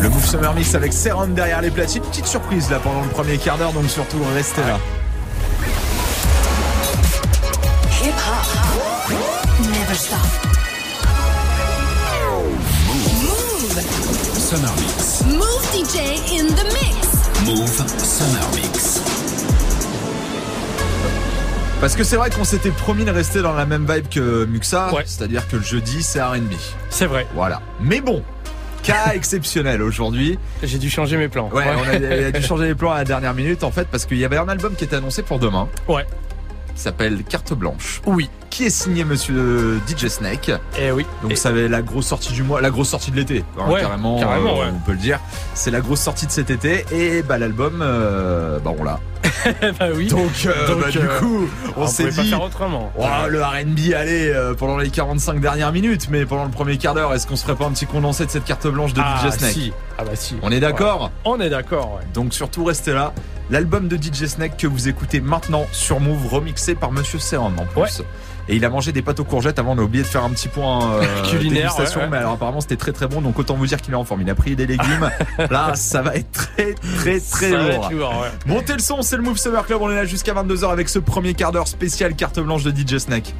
Le Move Summer Mix avec Serum derrière les platines. Petite surprise là pendant le premier quart d'heure, donc surtout restez là. Hip hop. Never stop. Move. Summer Mix. Move DJ in the mix. Move Summer Mix. Parce que c'est vrai qu'on s'était promis de rester dans la même vibe que Muxa, Ouais. c'est-à-dire que le jeudi c'est R&B. C'est vrai. Voilà. Mais bon, cas exceptionnel aujourd'hui. J'ai dû changer mes plans. Ouais, on a, on a dû changer les plans à la dernière minute en fait parce qu'il y avait un album qui était annoncé pour demain. Ouais. Qui s'appelle Carte Blanche. Oui. Qui est signé Monsieur DJ Snake. Et oui. Donc Et- ça va la grosse sortie du mois, la grosse sortie de l'été, hein, Ouais, carrément, carrément, euh, ouais. on peut le dire. C'est la grosse sortie de cet été et bah l'album, euh, bah on l'a. bah oui. Donc, euh, Donc, bah, du euh, coup, on, on s'est pouvait pas dit, faire autrement. Oh, le R&B, allez, pendant les 45 dernières minutes, mais pendant le premier quart d'heure, est-ce qu'on se ferait pas un petit condensé de cette carte blanche de ah, DJ Snake si. Ah bah si. On est d'accord Ouais. On est d'accord, ouais. Donc surtout restez là. L'album de DJ Snake que vous écoutez maintenant sur Move, remixé par Monsieur Serum en plus. Et il a mangé des pâtes aux courgettes avant, on a oublié de faire un petit point euh, Culinaire, ouais, ouais. mais alors apparemment c'était très très bon, donc autant vous dire qu'il est en forme. Il a pris des légumes. là, ça va être très très très lourd. ouais. Montez le son, c'est le Move Summer Club, on est là jusqu'à 22h avec ce premier quart d'heure spécial carte blanche de DJ Snake.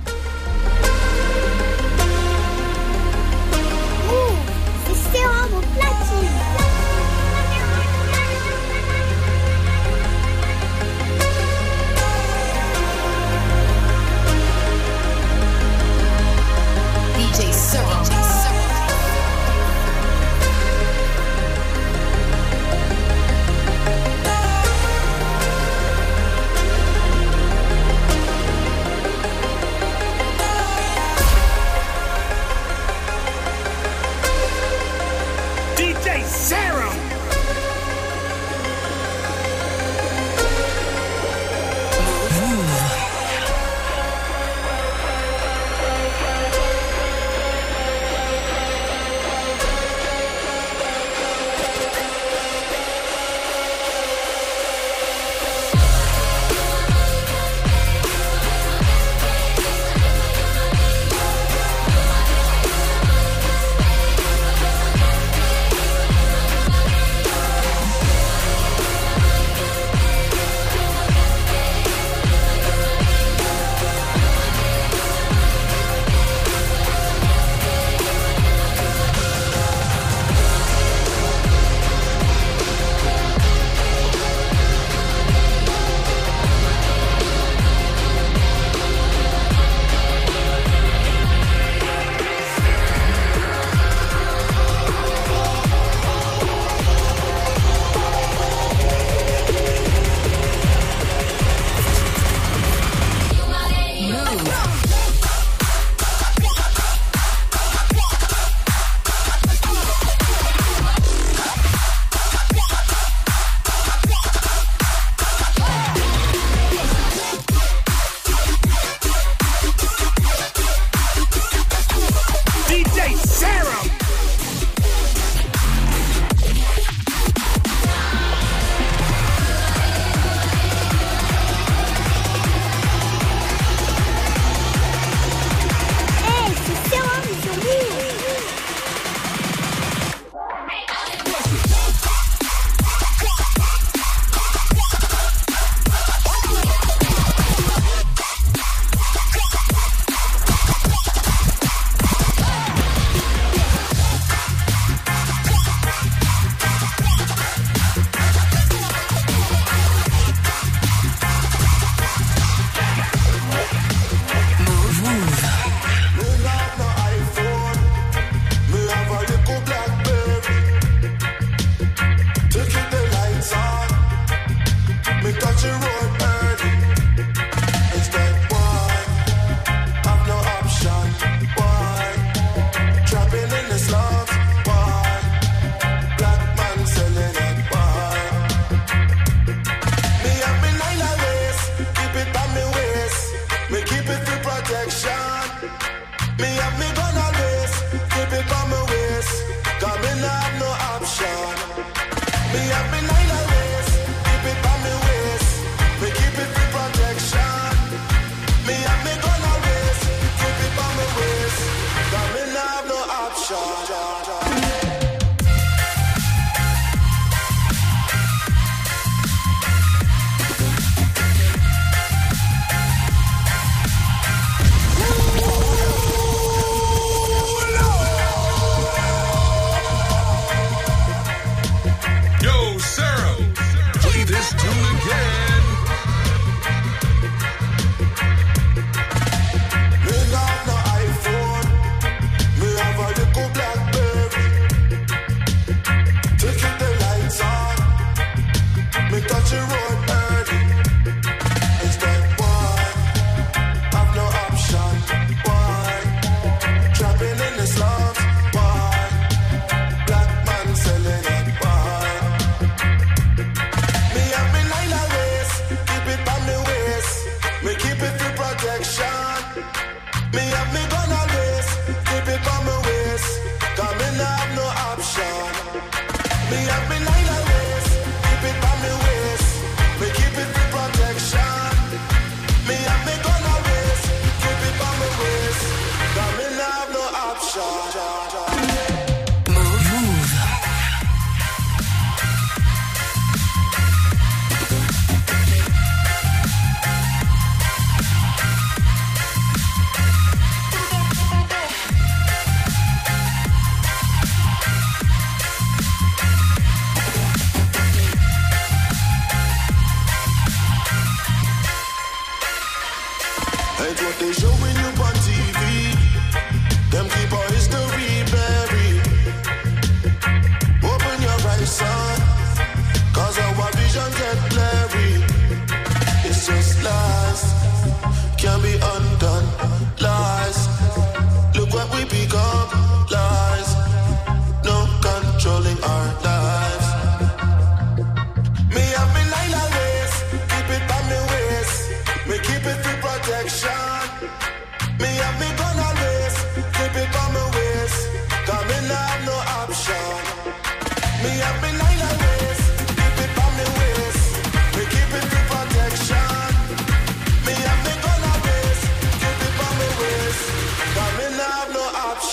to roar.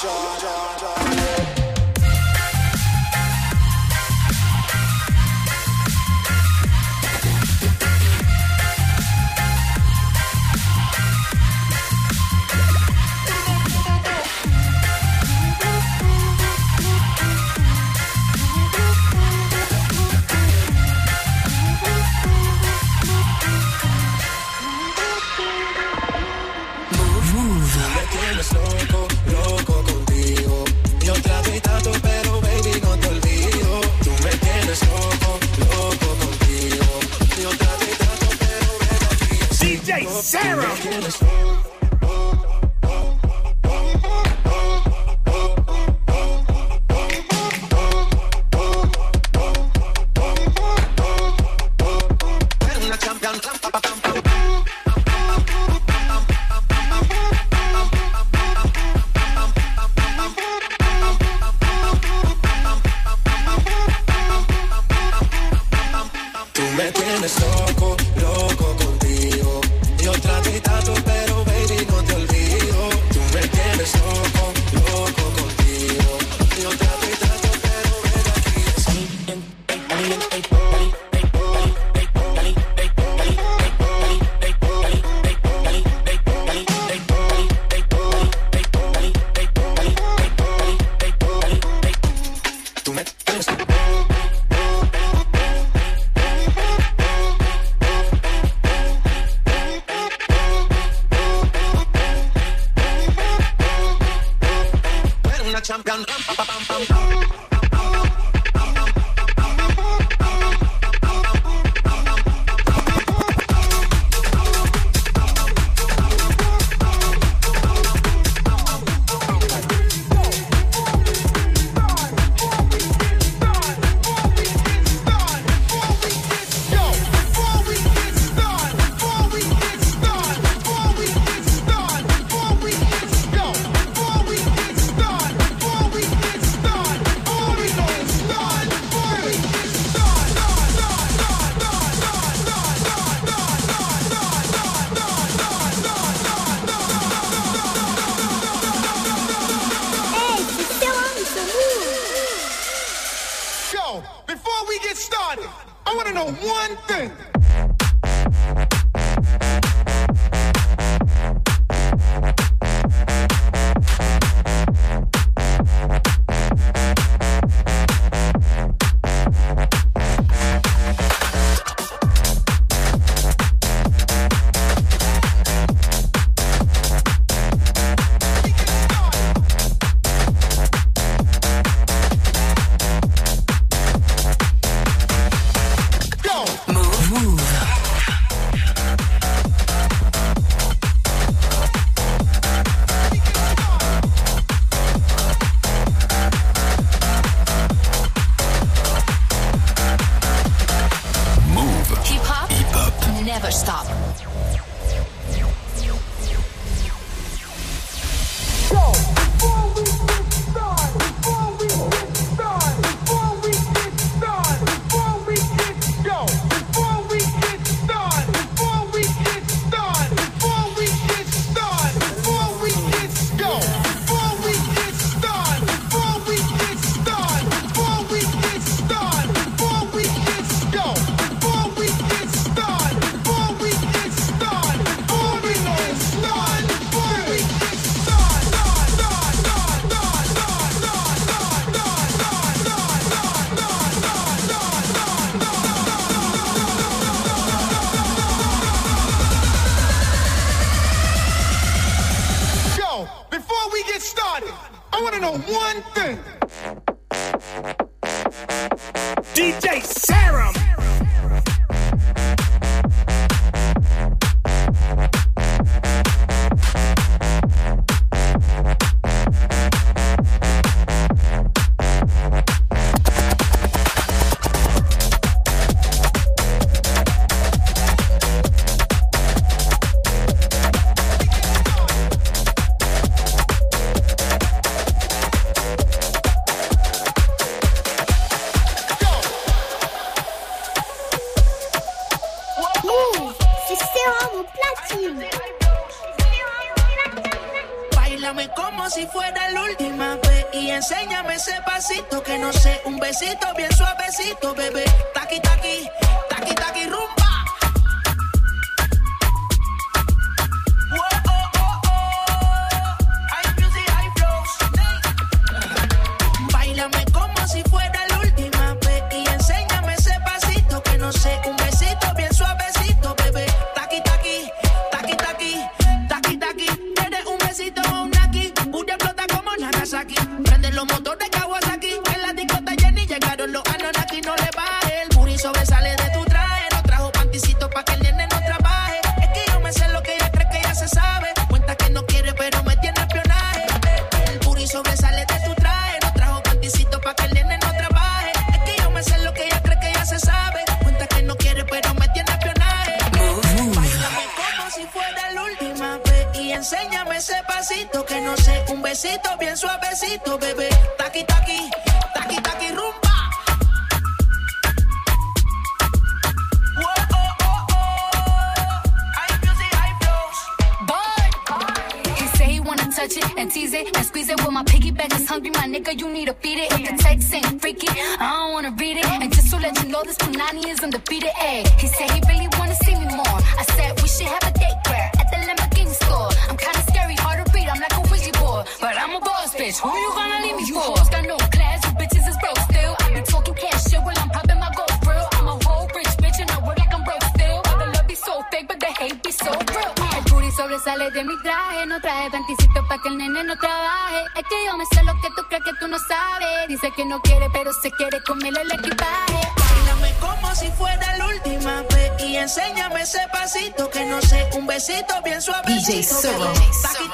No suavecito, bebé. Taqui, taqui. Dice que no quiere, pero se quiere comer el equipaje. Bailame como si fuera la última vez y enséñame ese pasito que no sé, un besito bien suavecito. DJ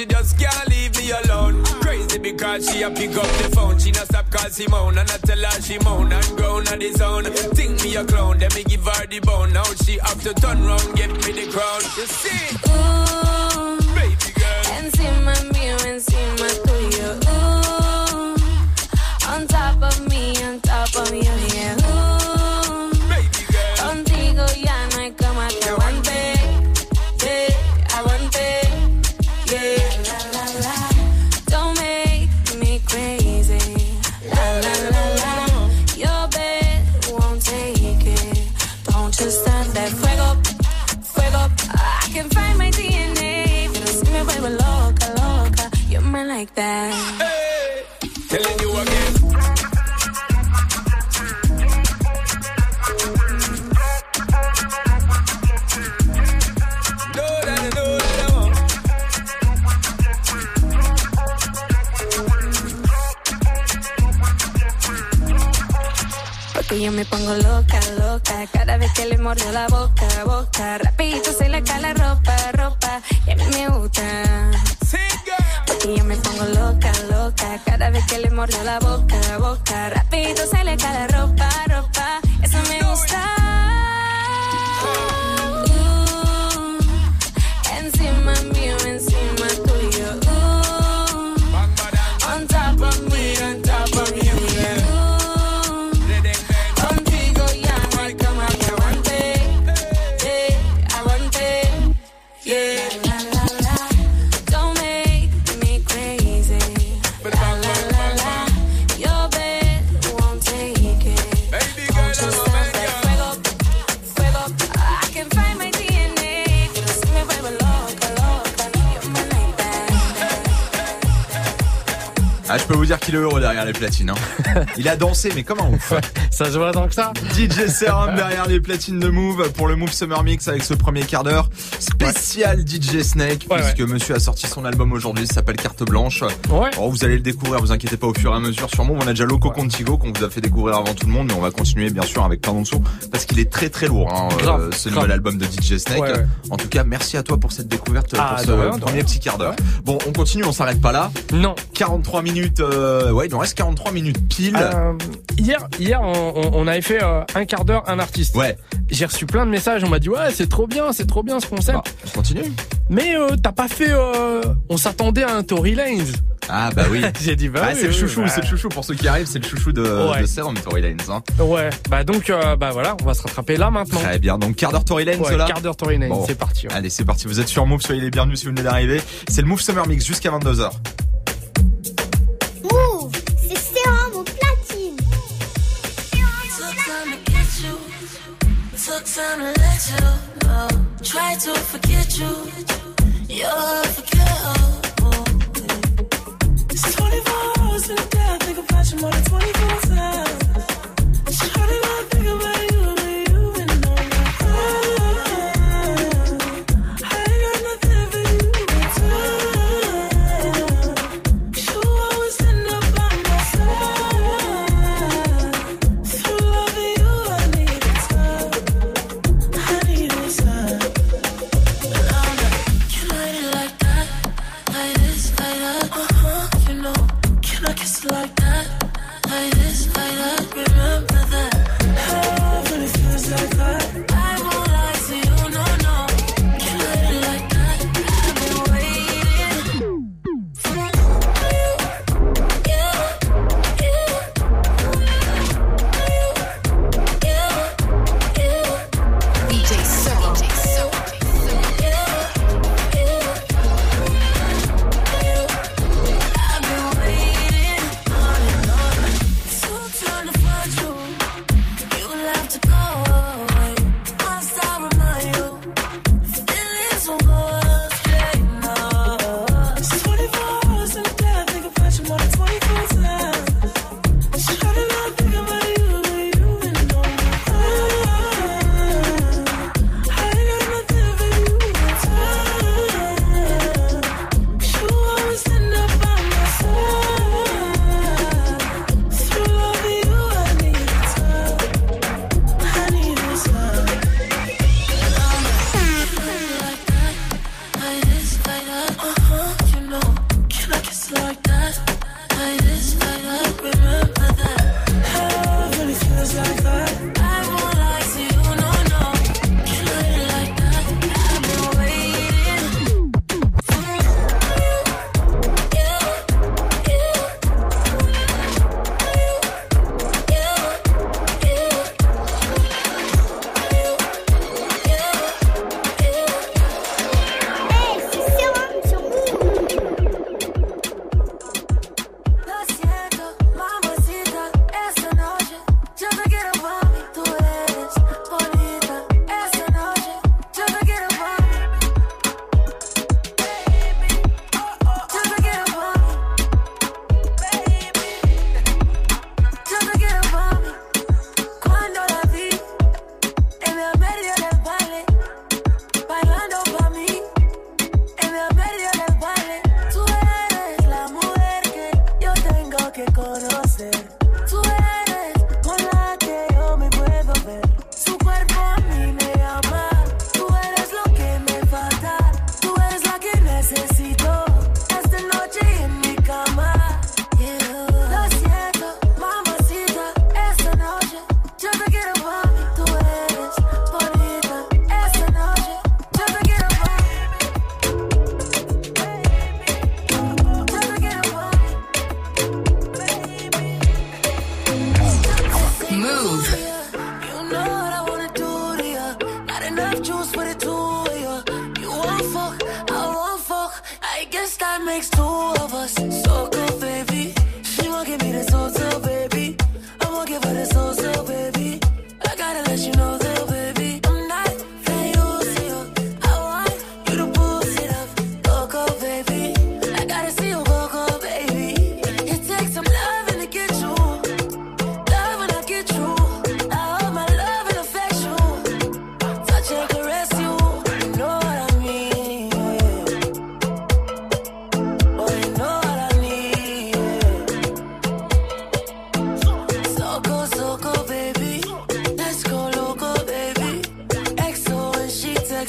she just can't leave me alone. Crazy because she a pick up the phone. She not stop cause she moan. And I tell her she moan and groan at his own. Think me a clown, then me give her the bone. Now she have to turn round, get me the crown. You see? Ooh, baby girl. and see my view Encima mío, encima tuyo. Ooh, on top of me, on top of you, yeah. Ooh. me pongo loca, loca. Cada vez que le mordió la boca, boca. Rapidito se le cae la ropa, ropa. Y a mí me gusta. Porque yo me pongo loca, loca. Cada vez que le mordió la boca, boca. Rapidito se le cae la ropa, ropa. Eso me gusta. Dire qu'il est heureux derrière les platines. hein. Il a dansé, mais comme un ouf. Ça se voit tant que ça DJ Serum derrière les platines de Move pour le Move Summer Mix avec ce premier quart d'heure spécial DJ Snake Ouais, puisque monsieur a sorti son album aujourd'hui, ça s'appelle Carte Blanche. Ouais. Bon, vous allez le découvrir, vous inquiétez pas au fur et à mesure sur Move. On a déjà Loco Contigo qu'on vous a fait découvrir avant tout le monde, mais on va continuer bien sûr avec plein sons parce qu'il est très très lourd hein, euh, Grave, ce grave. nouvel album de DJ Snake. En tout cas, merci à toi pour cette découverte Ah, pour ce premier petit quart d'heure. Bon, on continue, on s'arrête pas là. Non. 43 minutes, euh, ouais, il nous reste 43 minutes pile. Euh, hier, hier, on, avait fait euh, un quart d'heure un artiste. Ouais. J'ai reçu plein de messages. On m'a dit ouais, c'est trop bien, c'est trop bien ce concept. Bah, on continue. Mais euh, t'as pas fait. euh, on s'attendait à un Tory Lanez. Ah bah oui. J'ai dit bah Ah, oui, c'est le chouchou, bah. c'est le chouchou pour ceux qui arrivent, c'est le chouchou de, Ouais. de Serum Tory Lanez. Hein. Ouais. Bah donc euh, bah voilà, on va se rattraper là maintenant. Très bien, donc quart d'heure Tory Lanez Ouais, là quart d'heure Tory Lanez, Bon. c'est parti. ouais. Allez, c'est parti, vous êtes sur Move, soyez les bienvenus si vous venez d'arriver. C'est le Move Summer Mix jusqu'à 22h. Took time to let you know. Try to forget you. You're unforgettable. It's 24 hours in a day. I think about you more than 24 times.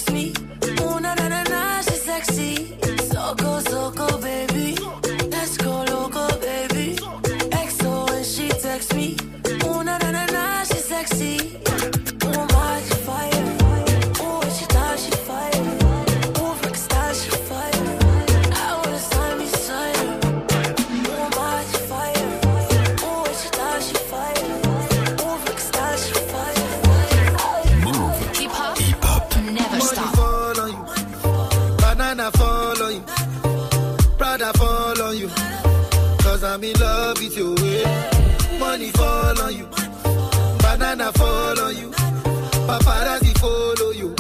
ask me paparazzi follow you.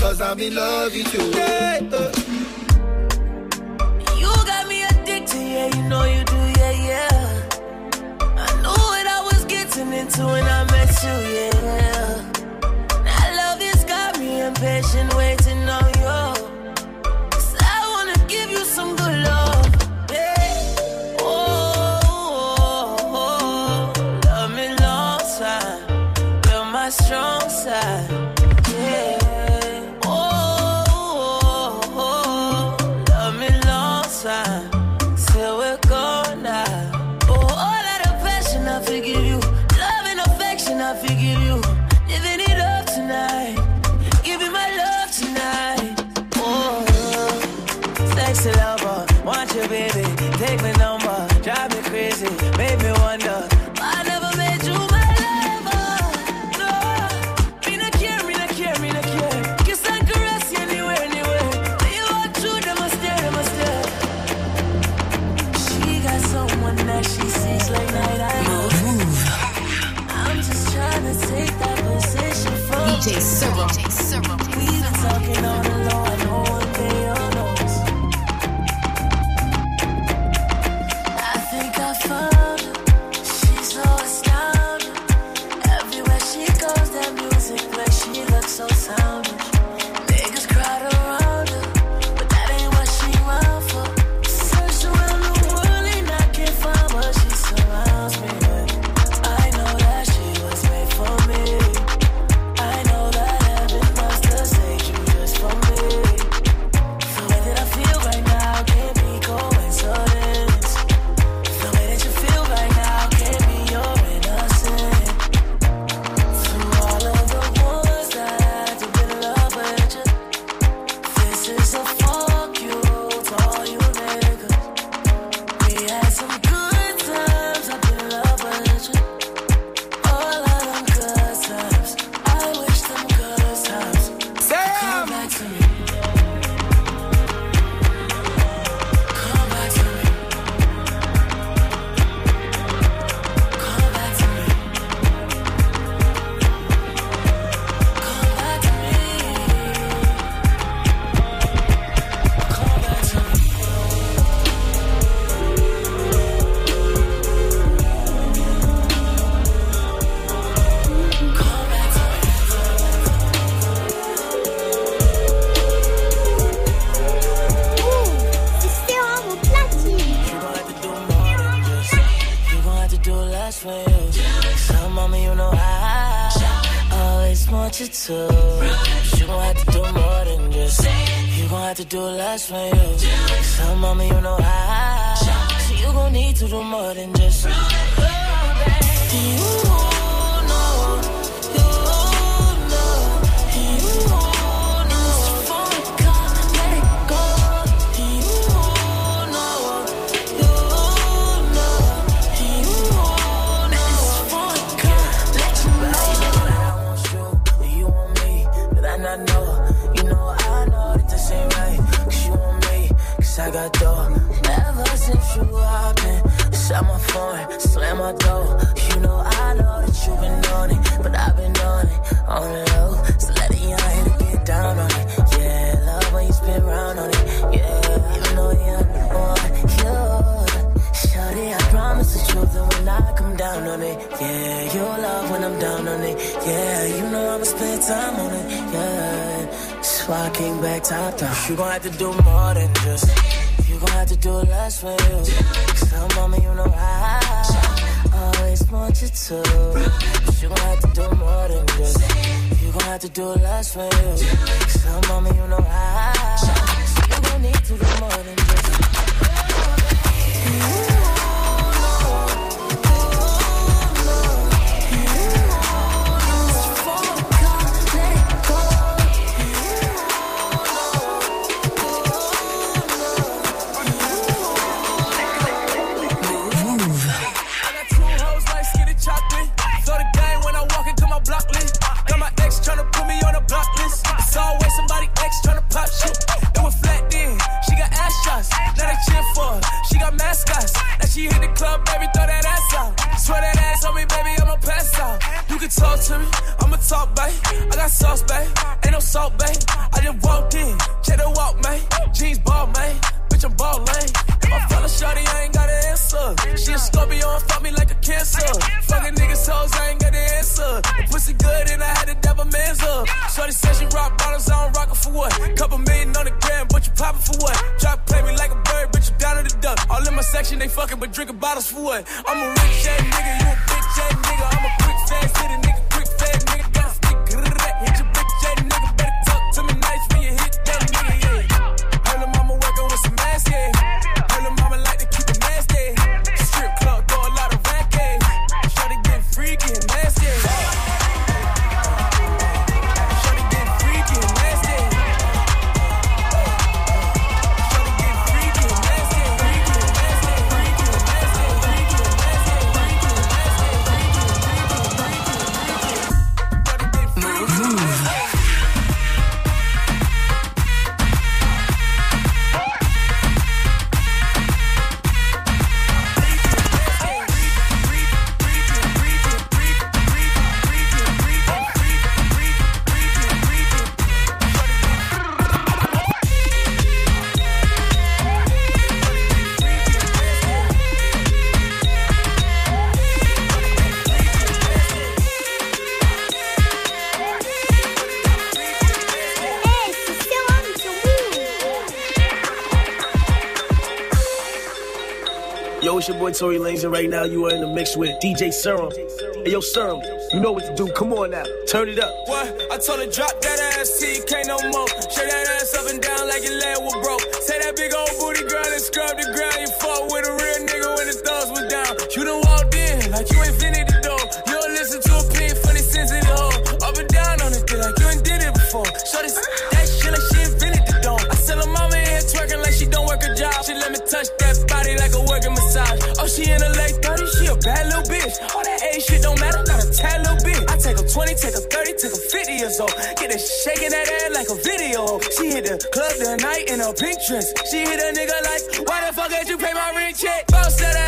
Cause I'm in love with you. Yeah, uh. You got me addicted, yeah, you know you do, yeah, yeah. I knew what I was getting into when I met you, yeah. And I love has got me impatient, waiting. to do less for you. So, mama, you know how. So, you gon' need to do more than just. Do you Slap my phone, slam my door. You know I know that you've been on it, but I've been on it on low. So let it young hit it, get down on it. Yeah, love when you spin round on it. Yeah, you know you're the one, you. Shawty, I promise the truth, and when I come down on it, yeah, You love when I'm down on it. Yeah, you know I'ma spend time on it. Yeah, so I came back top down. You gon' have to do more than just gon' have to do less for you. So, mama, you know I always want you to. But you gon' have to do more than just. You gon' have to do less for you. So, mama, you know I. So, you gon' need to do more than just. Club, baby, throw that ass out. Swear that ass on me, baby, I'ma pass out. You can talk to me, I'ma talk, babe. I got sauce, babe. Ain't no salt, babe. I just walked in, check the walk, man. Jeans ball, man. Bitch, I'm ball lane. If I follow shorty, I ain't got an answer. She a Scorpio and fuck me like a cancer. Fucking niggas hoes, I ain't got the answer. The pussy good and I had to dab a man's up. Shorty said she rock bottles, I don't rock it for what? Couple million on the gram, but you poppin' for what? Try to play me like a bird, but you down to the duck. All in my section, they fucking, but drinking bottles for what? I'm a rich ass nigga, you a bitch ass nigga. I'm a quick fast hit nigga, Tory Lanez, and right now you are in the mix with DJ Serum. Hey, yo, Serum, you know what to do. Come on now, turn it up. What? I told her drop that ass, TK no more. Shake that ass up and down like your leg was broke. Say that big old take her 20, take her 30, take her 50 years old. Get her shaking that ass like a video. She hit the club the night in a pink dress. She hit a nigga like, why the fuck did you pay my ring check? Bounce that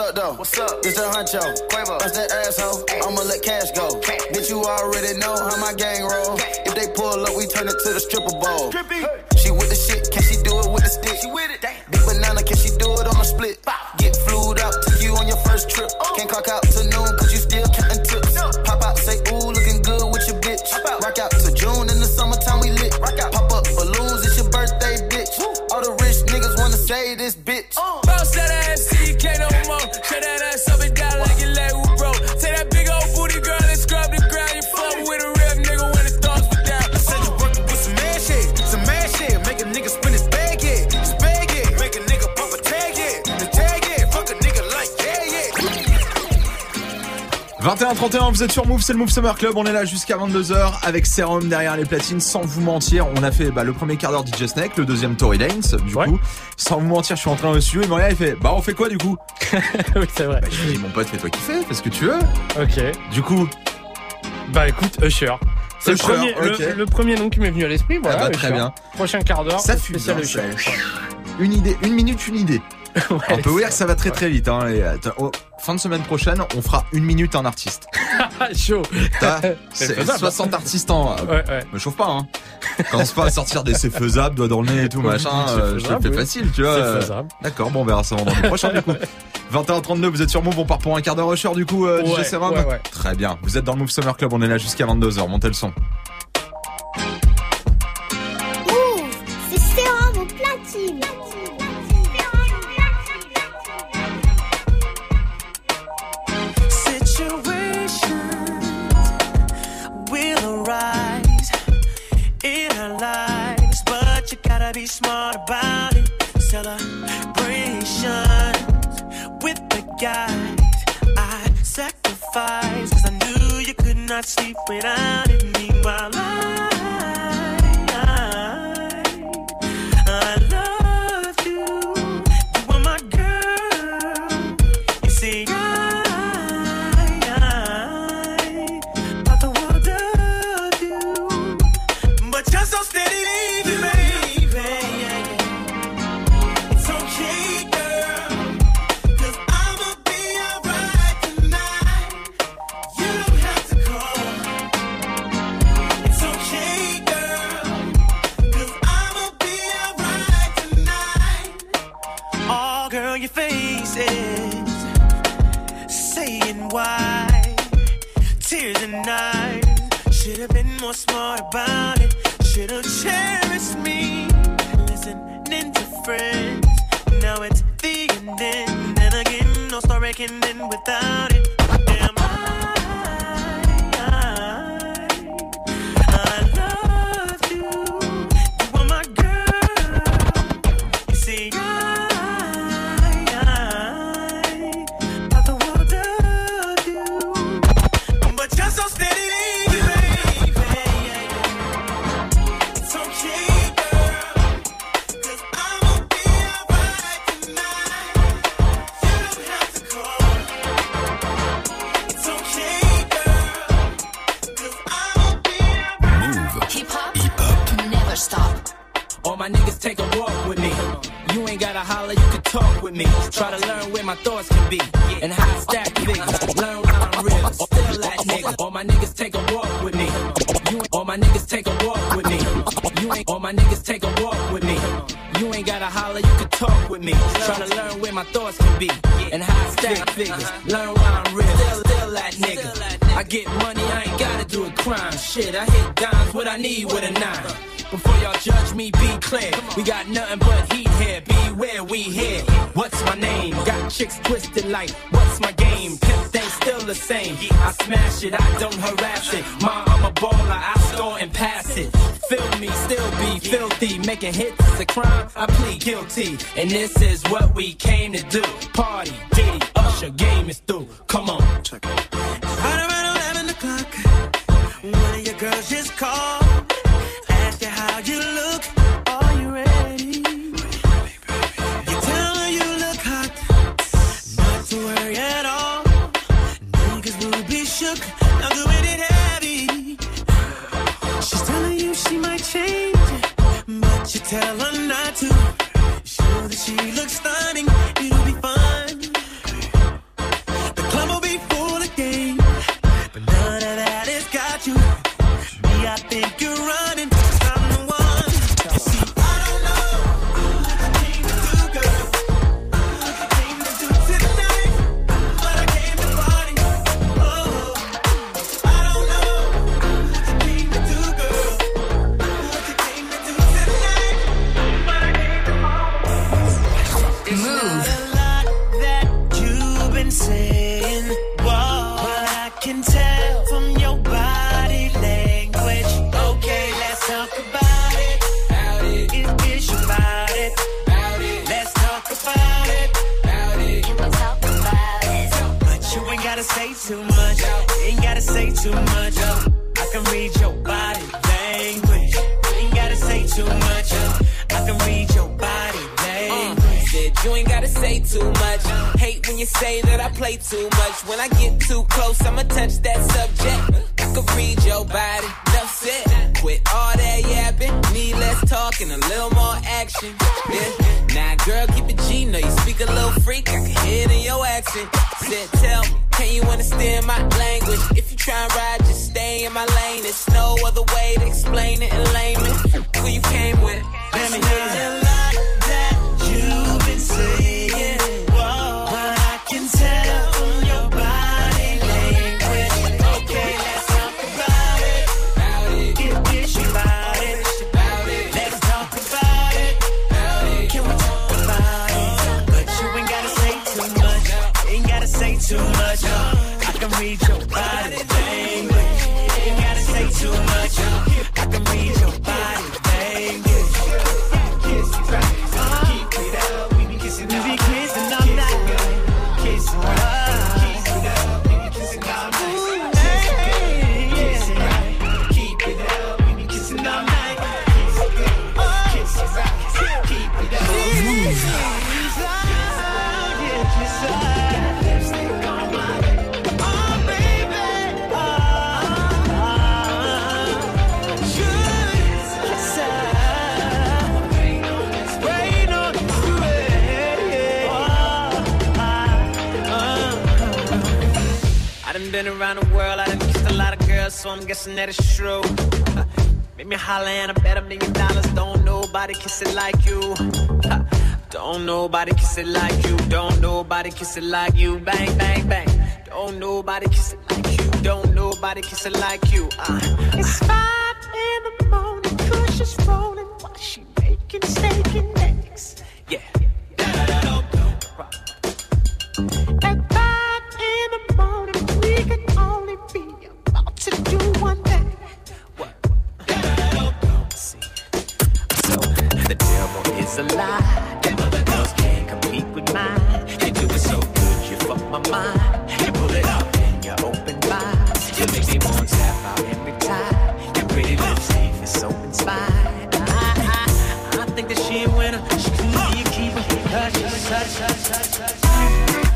up, though? What's up? It's the Huncho. Quavo. That's that asshole. I'ma let cash go. Bitch, you already know how my gang roll. If they pull up, we turn it to the stripper bowl. She with 21-31, vous êtes sur Move, c'est le Move Summer Club. On est là jusqu'à 22h avec Serum derrière les platines. Sans vous mentir, on a fait bah, le premier quart d'heure DJ Snake, le deuxième Tory Lanez. Du coup, sans vous mentir, je suis entré dans le studio. Il me regarde, il fait Bah, on fait quoi du coup? Oui, c'est vrai. Bah, je lui dis Mon pote, fais-toi kiffer, fais ce que tu veux. Ok. Du coup, Bah écoute, Usher. C'est le premier, le- ok. le, premier nom qui m'est venu à l'esprit. Voilà, Ah bah, très Usher. bien. Prochain quart d'heure. ça fume. hein, Usher. c'est- Une idée, une minute, une idée. on peut vous dire que ça va très très vite. Hein, attends, oh, fin de semaine prochaine, on fera une minute un artiste. Chaud. T'as- C'est C'est faisable. 60 artistes en. Ouais, ouais. Me chauffe pas, hein. Commence pas à sortir des c'est faisable, doigt dans le nez et tout, machin. C'est euh, je te le fais oui. facile, tu vois. C'est euh, faisable. D'accord, bon, on verra ça vendredi prochain, du coup. 21h32, vous êtes sur Move, on part pour un quart d'heure rusher, du coup, euh, DJ Ouais, Serum. ouais, ouais. Très bien. Vous êtes dans le Move Summer Club, on est là jusqu'à 22h. Montez le son. Move, c'est Serum au platine. Smart about it. Celebrations with the guys I sacrificed, cause I knew you could not sleep without it. Meanwhile, I, mine. Should've been more smart about it. Should've cherished me. Listening to friends. Now it's the ending. and again, no story can end without it. my thoughts can be. And how I stack figures, learn rhyme ribs, still that nigga. All my niggas take a walk with me. You all my niggas take a walk with me. You ain't all my niggas take a walk with me. You ain't gotta holler, you can talk with me. Trying to learn where my thoughts can be. And how I stack figures, learn rhyme ribs, still, still that nigga. I get money, I ain't gotta do a crime. Shit, I hit dimes, what I need with a nine. Before y'all judge me, be clear. We got nothing but heat chicks twisted like, what's my game? Pimp thing's still the same. I smash it, I don't harass it. Ma, I'm a baller, I score and pass it. Feel me, still be filthy. Making hits is a crime, I plead guilty. And this is what we came to do. Party, Diddy, Usher, game is through. Come on. Check it. guessing that it's true. Make me holler and I bet a million dollars. Don't nobody kiss it like you. Don't nobody kiss it like you. Don't nobody kiss it like you. Bang, bang, bang. Don't nobody kiss it like you. Don't nobody kiss it like you. Uh, it's fine.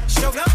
Show up.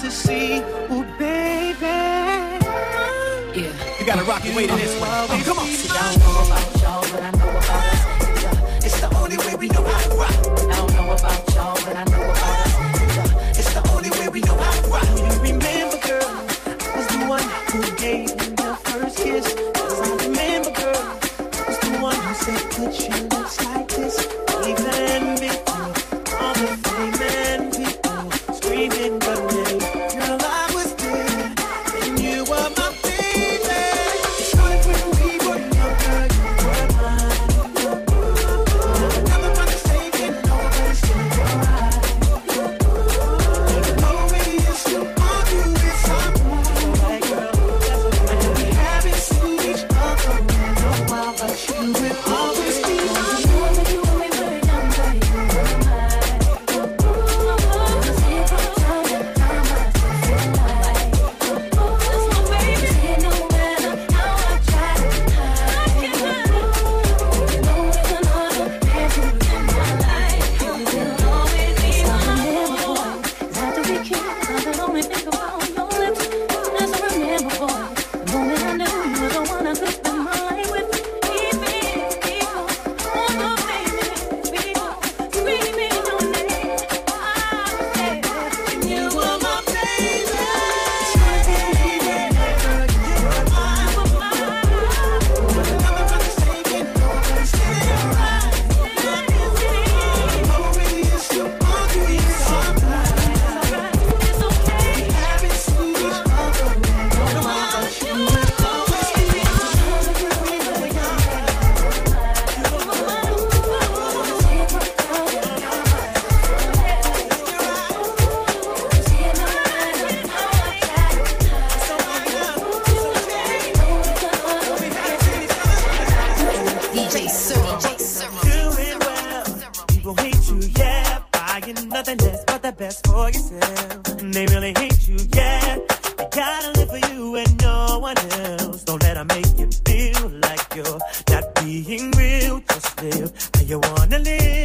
to see. Ooh, baby. Yeah. You got a rocky way to this one. Oh, come on. live, how you wanna live.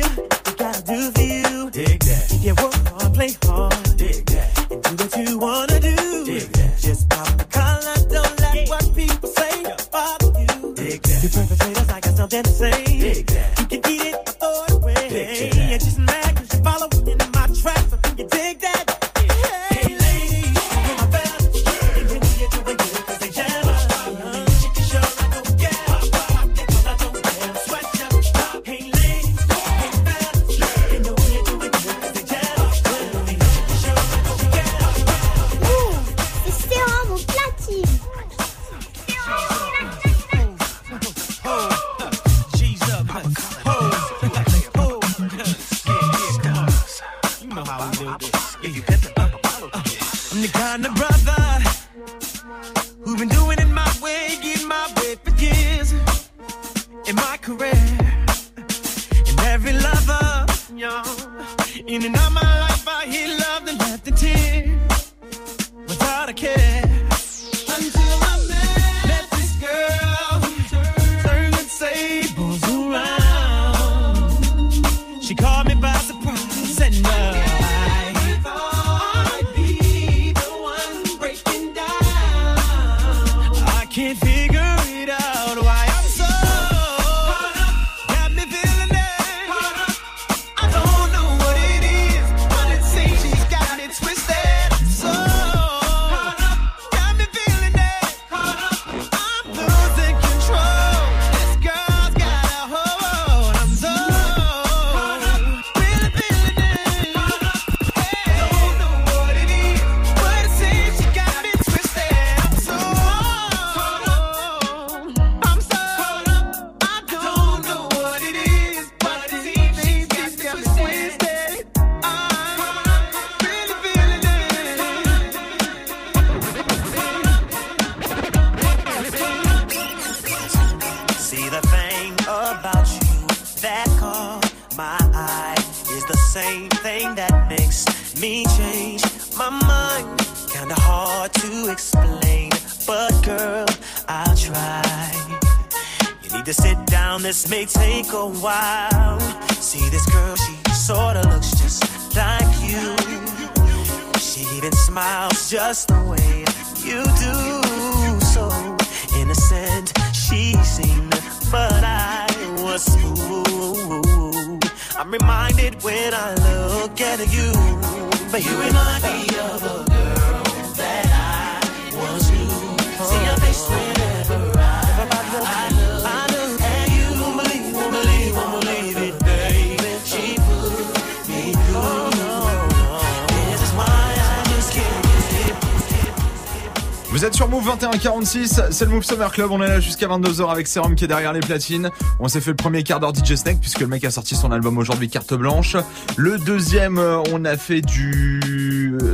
21h46, c'est le Move Summer Club. On est là jusqu'à 22h avec Serum qui est derrière les platines. On s'est fait le premier quart d'heure DJ Snake puisque le mec a sorti son album aujourd'hui, Carte Blanche. Le deuxième, euh, on a fait du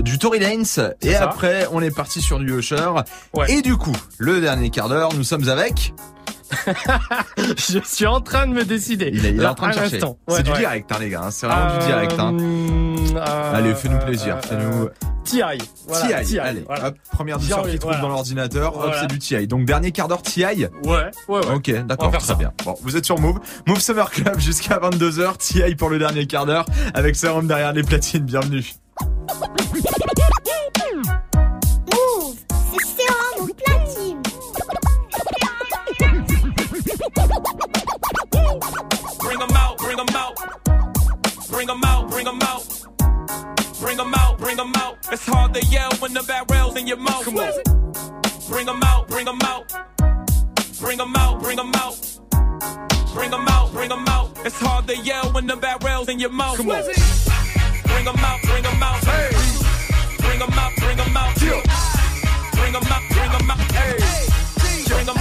du Tory Lanez et ça. après on est parti sur du Usher. Et du coup, le dernier quart d'heure, nous sommes avec Je suis en train de me décider. il est, il est Là, en train de chercher. C'est du ouais. direct hein, les gars, hein, c'est vraiment du direct hein. Euh, Allez, fais-nous plaisir, euh, fais-nous TI. Voilà, TI, allez, voilà. hop, première douceur envie, qui trouve voilà. dans l'ordinateur, hop, c'est du TI. Donc dernier quart d'heure TI Ouais, ouais, ouais. Ok, d'accord, très ça. bien. Bon, vous êtes sur Move. Move Summer Club jusqu'à 22h. TI pour le dernier quart d'heure avec Serum derrière les platines. Bienvenue. Them out, bring them out. Bring them out, bring them out. It's hard to yell when the barrel's in your mouth. Come on. Bring them out, bring them out. Bring them out, bring them out. Bring them out, bring them out. It's hard to yell when the barrel's in your mouth. Come on. Bring them out, bring them out. Hey. Bring them out, bring them out. Bring them out, bring them out. Hey. Bring them out, bring them out. VIP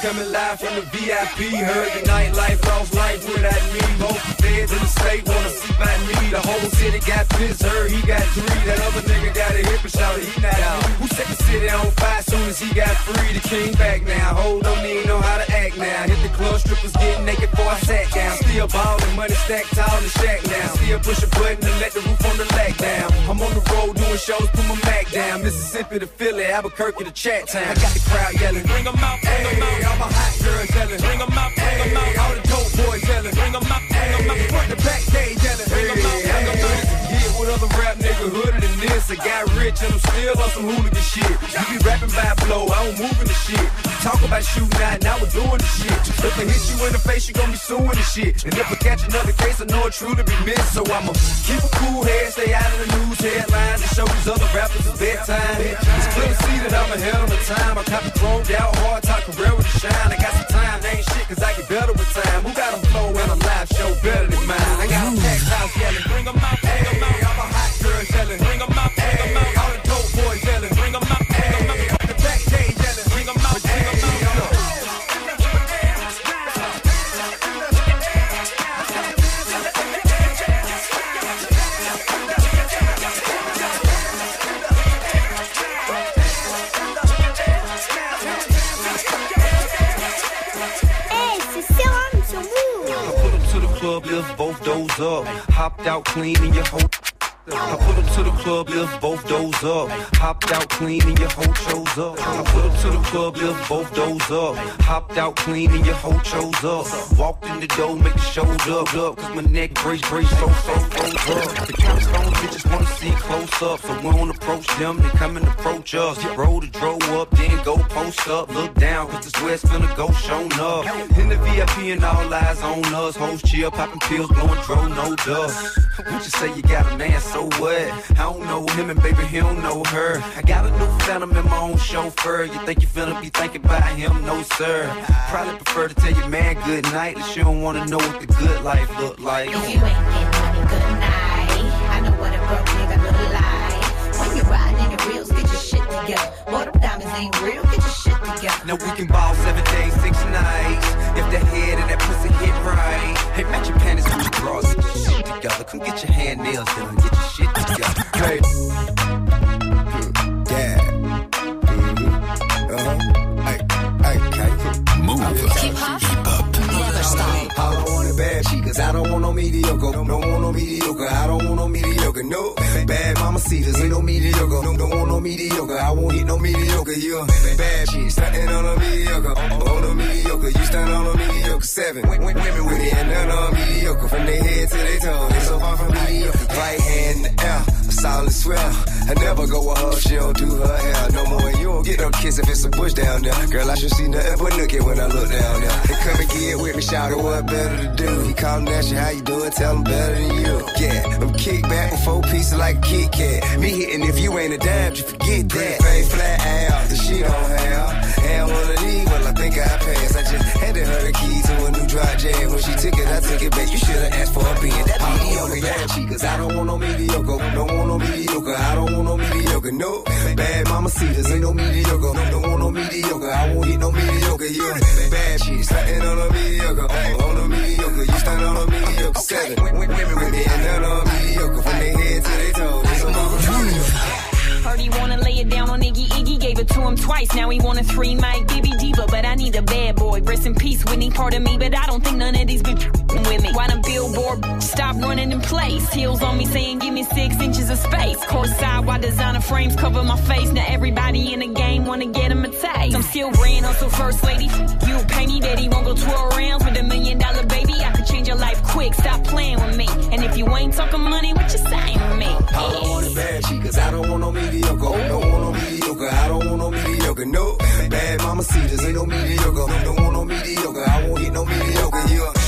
coming live from the VIP. Heard the nightlife, lost life without me. Both the feds in the state wanna see my me. The whole city got pissed, heard he got three. That other nigga got a hip and shouted he not out. Who set the city on fire soon as he got free? The king back now. Hold don't even know how to act now. Hit the club, strippers getting naked before I sat down. Still ballin', money stacked tall in the shack now. Still push a button and let the roof on the lack down. I'm on the road doing shows, put my Mac down. Mississippi to Philly, Albuquerque to Chat Town. I got the crowd yelling. Bring them out, bring them out. All my hot girls yelling. Bring them out, bring them out. All the dope boys yelling. Bring them out, bring them out. Front to back, they yelling. Bring them out. Get with other rap nigga hooded than this. I got rich and I'm still on some hooligan shit. You be rapping by flow, I don't move in the shit. Talk about shooting out, now we're doing the shit. If I hit you in the face, you gon' be suing the shit. And if I catch another case, I know it's true to be missed. So I'ma keep a cool head, stay out of the news headlines, and show these other rappers it's bedtime. It's clear to see that I'm ahead of my time. I cop the chromed out, hard talk career with a shine. I got some time, ain't shit, cause I get better with time. Who got a flow and a live show better than mine? I got a packed house yelling. Bring them out, bring them out. Out clean in your doors up. Hopped out clean and your whole chose up. I put up to the club, lift both doors up. Hopped out clean and your whole chose up. Walked in the door, make the showed up, up. Cause my neck brace, brace, so, so, froze up. The capstone bitches wanna see close up. So we don't approach them, they come and approach us. Roll the drove up, then go post up. Look down, cause this West finna go shown up. In the VIP and all eyes on us. Hoes chill, popping pills, blowing dro, no dust. What you say you got a man, so what? I don't know him and baby, don't know her. I got a new phantom in my own chauffeur. You think you finna be thinking about him? No, sir. Probably prefer to tell your man good night, unless you don't wanna know what the good life look like. If you ain't getting money, good night. I know what a broke nigga look shit together. Boy, them diamonds ain't real, get your shit together. Now we can ball seven days, six nights. If the head and that pussy hit right. Hey, match your panties with your bras, get your shit together. Come get your hand nails done, get your shit together. Hey. Hmm, yeah. I don't want no mediocre. Don't want no mediocre. I don't want no mediocre. No. Bad mama cedars, ain't no mediocre. Don't, don't want no mediocre. I won't hit no mediocre. You bad chick, stunting on a mediocre. Oh, oh, on a mediocre. You stand on a mediocre. Seven. Women with it and none on mediocre. From their head to their toe. They so far from mediocre. Right hand in the air. Solid swell. I never go with her. She don't do her hair no more. And you don't get no kiss if it's a bush down there. Girl, I should see nothing but nookie when I look down there. They come and get with me, shout out what better to do. He call me, how you doing, tell him better than you. Yeah, I'm kick back with four pieces like a Kit Kat. Me hitting if you ain't a dime, you forget that. Face flat the shit on have. Think I passed. I just handed her the key to a new dry jam. When she took it, I took it back. You should've asked for a being that mediocre. Yeah, cause I don't want no mediocre. Don't want no mediocre. I don't want no mediocre. No, bad mama cedars ain't no mediocre. Don't want no mediocre. I won't eat no mediocre. You bad shit, starting on a mediocre. Oh, on a mediocre, you stand on a mediocre. Seven women with it and none on mediocre. From their head to their He wanna lay it down on Iggy. Iggy gave it to him twice. Now he want a three mic Gibby Diva, but I need a bad boy. Rest in peace, Whitney. Part of me, but I don't think none of these bitches with me. Why the billboard stop running in place? Heels on me saying give me six inches of space. Courtside why designer frames cover my face. Now everybody in the game wanna get him a taste. I'm still ran hustle first lady. You pay me that he won't go 12 rounds with a million dollar baby. I could change your life quick. Stop playing with me. And if you ain't talking money, what you saying to me? I don't want a bad chick, cause I don't want no mediocre. Don't want no mediocre. I don't want no mediocre. No, bad mama cedars ain't no mediocre. Don't want no mediocre. I won't hit no mediocre. You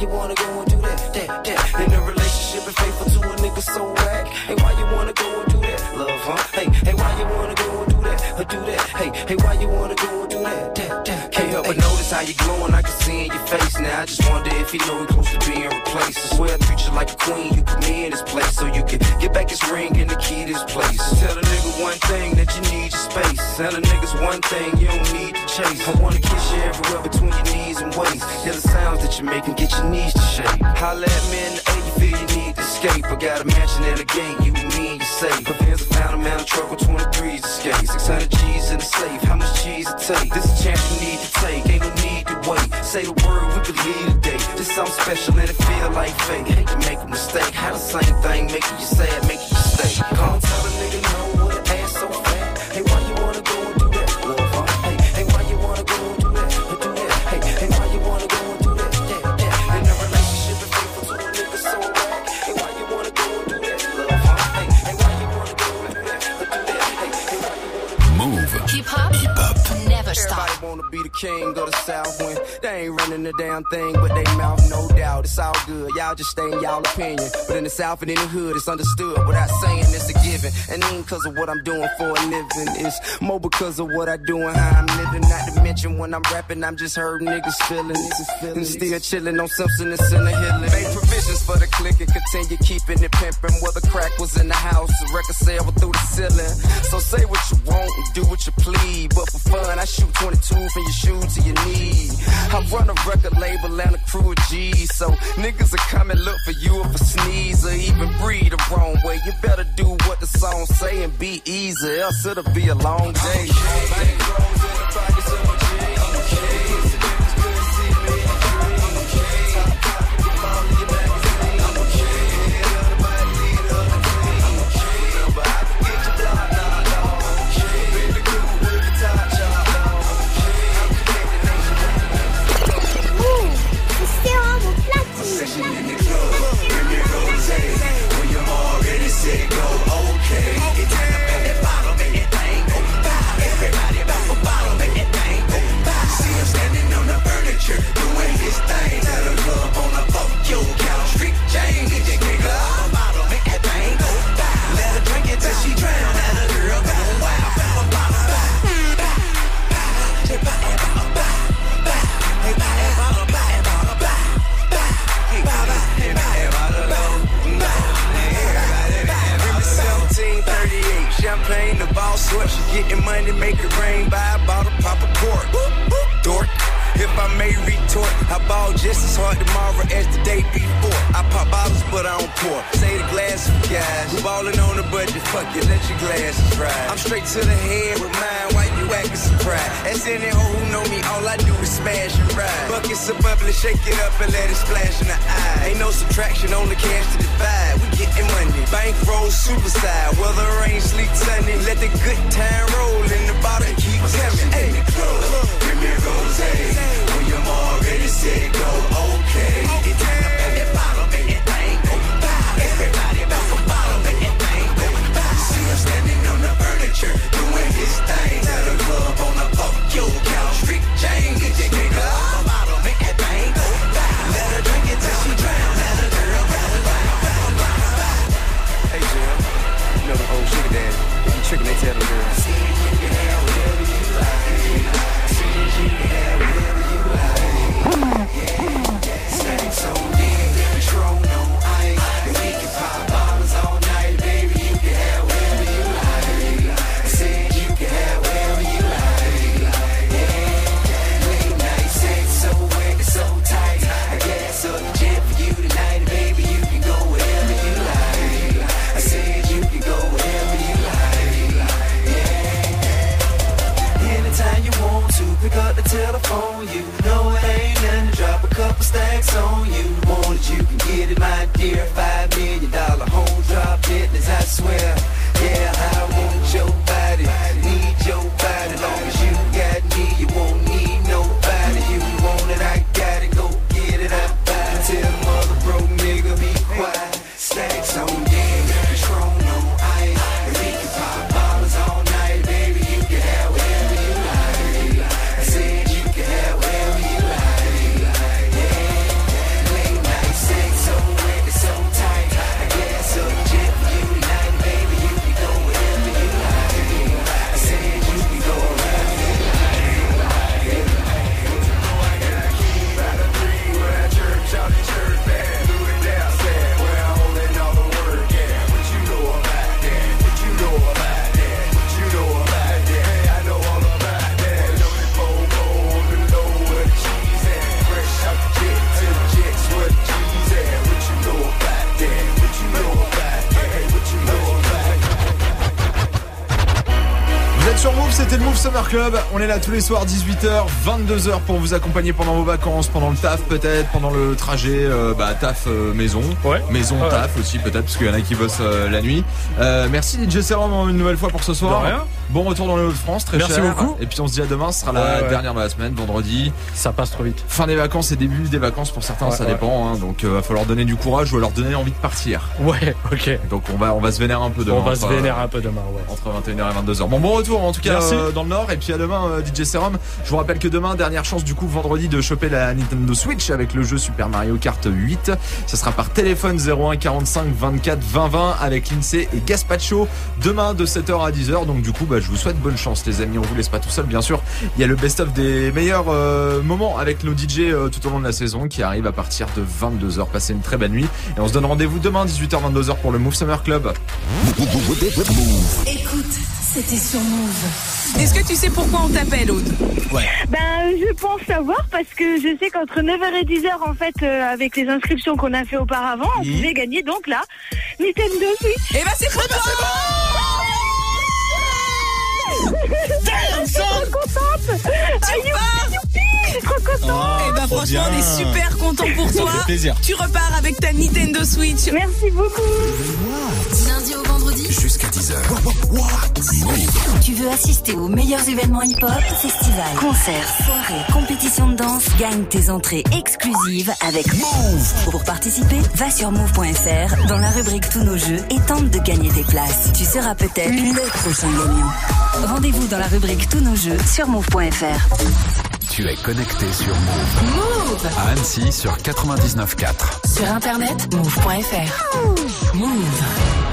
you wanna go and do that, that, that? In a relationship and faithful to a nigga so whack. But notice how you glowing, I can see in your face now. I just wonder if you know you're close to being replaced. I swear I treat you like a queen, you put me in this place so you can get back his ring and the key to this place. Tell a nigga one thing that you need your space. Tell a niggas one thing you don't need to chase. I wanna kiss you everywhere between your knees and waist. Hear the sounds that you make and get your knees to shake. Holla at me in the you feel you need to escape. I got a mansion at a gate, you and me, you safe. A found a man a truck with 23s to skate. 600 G's in the safe, how much cheese it take? This a chance you need to take, ain't no need to wait. Say the word, we could leave today. This something special and it feel like fate. Hate to make a mistake, how the same thing making you sad, making you stay. Come tell a nigga no wanna be the king of the south when they ain't running the damn thing, but they mouth no doubt. It's all good. Y'all just stay in y'all opinion. But in the south and in the hood, it's understood. Without saying it's a given. And ain't cause of what I'm doing for a living. It's more because of what I do and how I'm living. Not to mention when I'm rapping, I'm just hurting niggas' feelings. And still chilling on Simpson and Center Healing. Provisions for the click and continue keeping it pimping. Where the crack was in the house, the record sale was through the ceiling. So say what you want and do what you please. But for fun, I shoot 22 from your shoe to your knee. I run a record label and a crew of G's. So niggas are come and look for you if a sneeze or even breathe the wrong way. You better do what the song say and be easy, else it'll be a long day. Tricking, they tell the girl. Est là tous les soirs, 18h, 22h pour vous accompagner pendant vos vacances, pendant le taf peut-être, pendant le trajet, euh, bah, taf euh, maison. Maison Ouais. taf aussi peut-être, parce qu'il y en a qui bossent euh, la nuit. Merci DJ Serum une nouvelle fois pour ce soir. De rien. Bon retour dans les Hauts-de-France, très Merci cher. beaucoup. Et puis on se dit à demain, ce sera la Ouais, dernière de la semaine, vendredi. Ça passe trop vite. Fin des vacances et début des vacances pour certains, Ouais, ça ouais. dépend. hein. donc il va falloir donner du courage ou leur donner envie de partir. Ouais, ok. Donc on va, on va se vénérer un peu demain. On va se vénérer euh, un peu demain, ouais. entre 21h et 22h. Bon, bon retour en tout cas euh, dans le Nord et puis à demain euh, DJ Serum. Je vous rappelle que demain, dernière chance du coup vendredi de choper la Nintendo Switch avec le jeu Super Mario Kart 8. Ce sera par téléphone 01 45 24 20 20 avec l'INSEE et Gaspacho demain de 7h à 10h. Donc du coup, bah, bah, je vous souhaite bonne chance, les amis. On vous laisse pas tout seul, bien sûr. Il y a le best-of des meilleurs euh, moments avec nos DJ euh, tout au long de la saison qui arrive à partir de 22h. Passez une très bonne nuit. Et on se donne rendez-vous demain, 18h, 22h pour le Move Summer Club. Écoute, c'était sur Move. Est-ce que tu sais pourquoi on t'appelle, Aude? Ben, je pense savoir parce que je sais qu'entre 9h et 10h, en fait, euh, avec les inscriptions qu'on a fait auparavant, on pouvait gagner donc là, Nintendo Switch. Eh ben, c'est pour toi Damn, son Je suis contente. Tu Are pars suis trop contente Eh ben, Trop franchement, on est super contents pour Ça toi. fait plaisir. Tu repars avec ta Nintendo Switch. Merci beaucoup. Du lundi au vendredi. Jusqu'à 10h. Tu veux assister aux meilleurs événements hip-hop, festivals, concerts, soirées, compétitions de danse, gagne tes entrées exclusives avec Move. Pour participer, va sur move.fr dans la rubrique Tous nos jeux et tente de gagner tes places. Tu seras peut-être le prochain gagnant. Rendez-vous dans la rubrique Tous nos jeux sur move.fr. Tu es connecté sur Move. Move À Annecy sur 99.4. Sur internet, move.fr. Move.